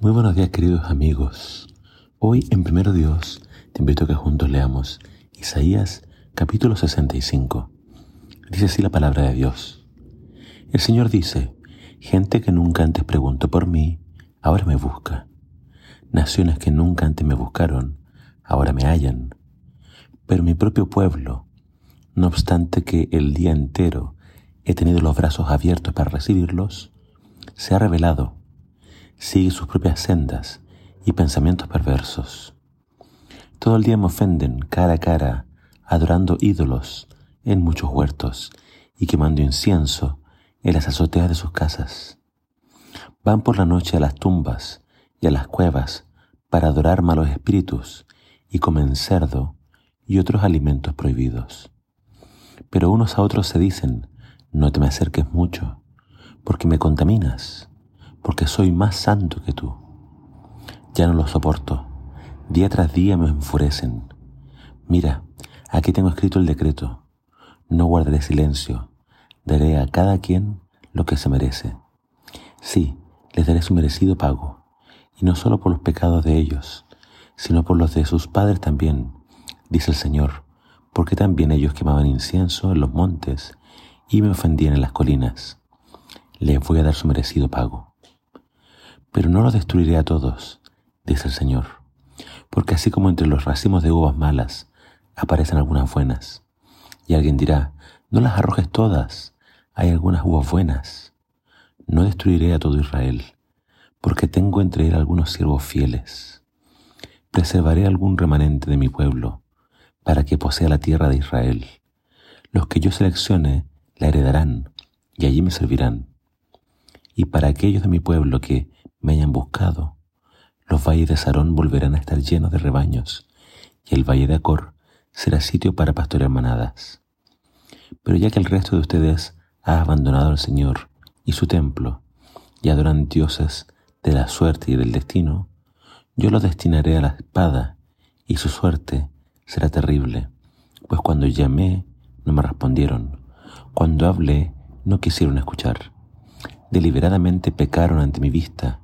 Muy buenos días queridos amigos. Hoy en Primero Dios te invito a que juntos leamos Isaías capítulo 65. Dice así la palabra de Dios. El Señor dice, gente que nunca antes preguntó por mí, ahora me busca. Naciones que nunca antes me buscaron, ahora me hallan. Pero mi propio pueblo, no obstante que el día entero he tenido los brazos abiertos para recibirlos, se ha revelado sigue sus propias sendas y pensamientos perversos. Todo el día me ofenden cara a cara, adorando ídolos en muchos huertos y quemando incienso en las azoteas de sus casas. Van por la noche a las tumbas y a las cuevas para adorar malos espíritus y comen cerdo y otros alimentos prohibidos. Pero unos a otros se dicen, no te me acerques mucho, porque me contaminas porque soy más santo que tú. Ya no lo soporto. Día tras día me enfurecen. Mira, aquí tengo escrito el decreto. No guardaré silencio. Daré a cada quien lo que se merece. Sí, les daré su merecido pago, y no solo por los pecados de ellos, sino por los de sus padres también, dice el Señor, porque también ellos quemaban incienso en los montes y me ofendían en las colinas. Les voy a dar su merecido pago pero no los destruiré a todos, dice el Señor, porque así como entre los racimos de uvas malas aparecen algunas buenas, y alguien dirá, no las arrojes todas, hay algunas uvas buenas, no destruiré a todo Israel, porque tengo entre él algunos siervos fieles. Preservaré algún remanente de mi pueblo, para que posea la tierra de Israel. Los que yo seleccione la heredarán, y allí me servirán. Y para aquellos de mi pueblo que me hayan buscado, los valles de Sarón volverán a estar llenos de rebaños, y el valle de Acor será sitio para pastorear manadas. Pero ya que el resto de ustedes ha abandonado al Señor y su templo, y adoran dioses de la suerte y del destino, yo los destinaré a la espada, y su suerte será terrible, pues cuando llamé no me respondieron, cuando hablé no quisieron escuchar. Deliberadamente pecaron ante mi vista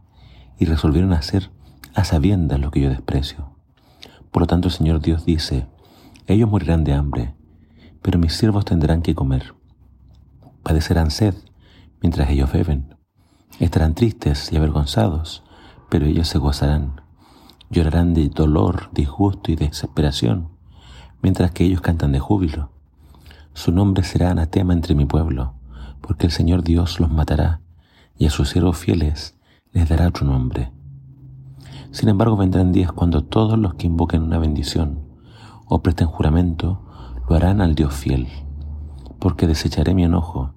y resolvieron hacer a sabiendas lo que yo desprecio. Por lo tanto, el Señor Dios dice, ellos morirán de hambre, pero mis siervos tendrán que comer. Padecerán sed mientras ellos beben. Estarán tristes y avergonzados, pero ellos se gozarán. Llorarán de dolor, disgusto y desesperación, mientras que ellos cantan de júbilo. Su nombre será anatema entre mi pueblo, porque el Señor Dios los matará, y a sus siervos fieles les dará otro nombre. Sin embargo, vendrán días cuando todos los que invoquen una bendición o presten juramento lo harán al Dios fiel, porque desecharé mi enojo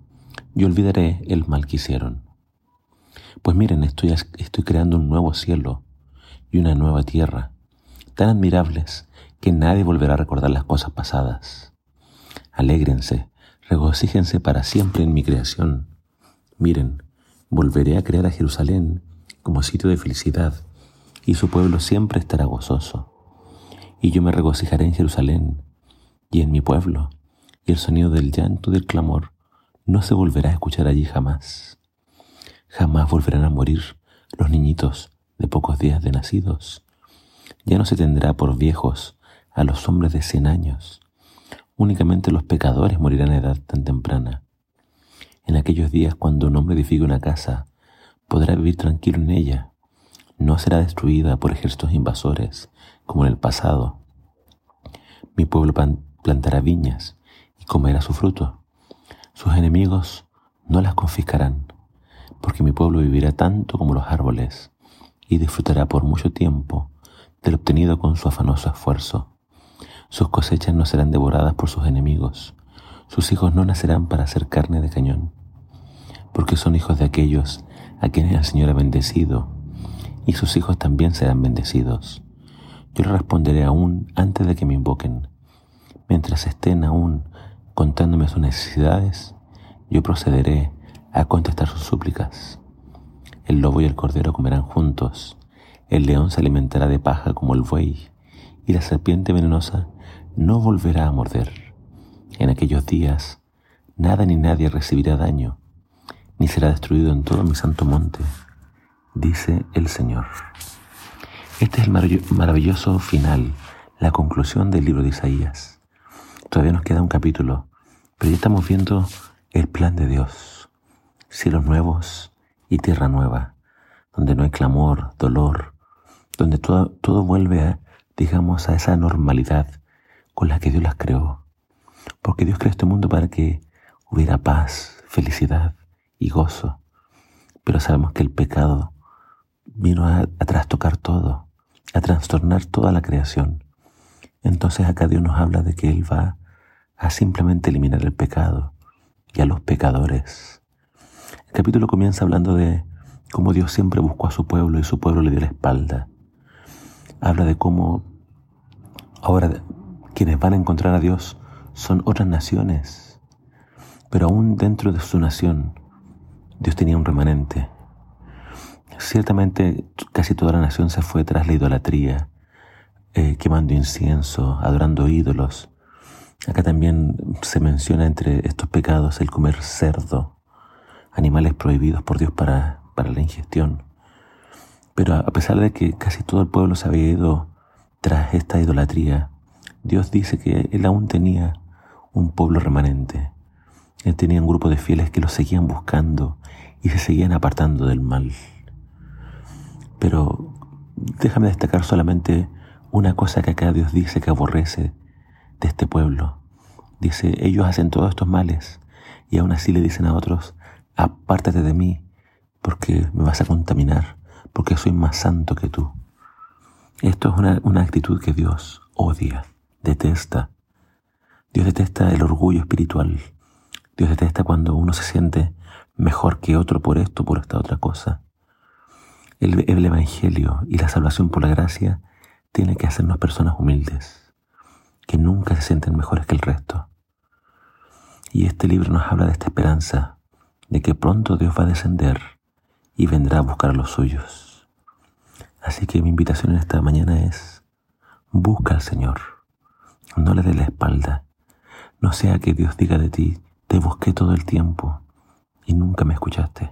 y olvidaré el mal que hicieron. Pues miren, estoy, creando un nuevo cielo y una nueva tierra, tan admirables que nadie volverá a recordar las cosas pasadas. Alégrense, regocíjense para siempre en mi creación. Miren, volveré a crear a Jerusalén como sitio de felicidad, y su pueblo siempre estará gozoso. Y yo me regocijaré en Jerusalén y en mi pueblo, y el sonido del llanto y del clamor no se volverá a escuchar allí jamás. Jamás volverán a morir los niñitos de pocos días de nacidos. Ya no se tendrá por viejos a los hombres de cien años. Únicamente los pecadores morirán a edad tan temprana. En aquellos días cuando un hombre edifique una casa, podrá vivir tranquilo en ella. No será destruida por ejércitos invasores como en el pasado. Mi pueblo plantará viñas y comerá su fruto. Sus enemigos no las confiscarán, porque mi pueblo vivirá tanto como los árboles y disfrutará por mucho tiempo del obtenido con su afanoso esfuerzo. Sus cosechas no serán devoradas por sus enemigos, sus hijos no nacerán para hacer carne de cañón, porque son hijos de aquellos a quienes el Señor ha bendecido, y sus hijos también serán bendecidos. Yo le responderé aún antes de que me invoquen. Mientras estén aún contándome sus necesidades, yo procederé a contestar sus súplicas. El lobo y el cordero comerán juntos, el león se alimentará de paja como el buey, y la serpiente venenosa no volverá a morder. En aquellos días, nada ni nadie recibirá daño, ni será destruido en todo mi santo monte, dice el Señor. Este es el maravilloso final, la conclusión del libro de Isaías. Todavía nos queda un capítulo, pero ya estamos viendo el plan de Dios. Cielos nuevos y tierra nueva, donde no hay clamor, dolor, donde todo, todo vuelve a, digamos, a esa normalidad con la que Dios las creó. Porque Dios creó este mundo para que hubiera paz, felicidad y gozo. Pero sabemos que el pecado vino a, trastocar todo, a trastornar toda la creación. Entonces acá Dios nos habla de que Él va a simplemente eliminar el pecado y a los pecadores. El capítulo comienza hablando de cómo Dios siempre buscó a su pueblo y su pueblo le dio la espalda. Habla de cómo ahora quienes van a encontrar a Dios son otras naciones, pero aún dentro de su nación Dios tenía un remanente. Ciertamente casi toda la nación se fue tras la idolatría, eh, quemando incienso, adorando ídolos. Acá también se menciona entre estos pecados el comer cerdo, animales prohibidos por Dios para, para la ingestión. Pero a pesar de que casi todo el pueblo se había ido tras esta idolatría, Dios dice que Él aún tenía un pueblo remanente. Él tenía un grupo de fieles que lo seguían buscando y se seguían apartando del mal. Pero déjame destacar solamente una cosa que acá Dios dice que aborrece de este pueblo. Dice, ellos hacen todos estos males y aún así le dicen a otros, apártate de mí porque me vas a contaminar, porque soy más santo que tú. Esto es una, una actitud que Dios odia, detesta. Dios detesta el orgullo espiritual. Dios detesta cuando uno se siente mejor que otro por esto, por esta otra cosa. El, el, Evangelio y la salvación por la gracia tiene que hacernos personas humildes, que nunca se sienten mejores que el resto. Y este libro nos habla de esta esperanza, de que pronto Dios va a descender y vendrá a buscar a los suyos. Así que mi invitación en esta mañana es, busca al Señor, no le dé la espalda, no sea que Dios diga de ti, te busqué todo el tiempo y nunca me escuchaste.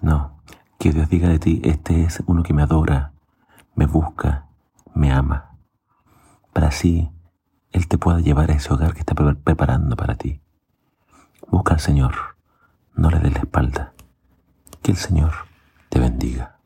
No, que Dios diga de ti, este es uno que me adora, me busca, me ama, para así Él te pueda llevar a ese hogar que está preparando para ti. Busca al Señor, no le des la espalda. Que el Señor te bendiga.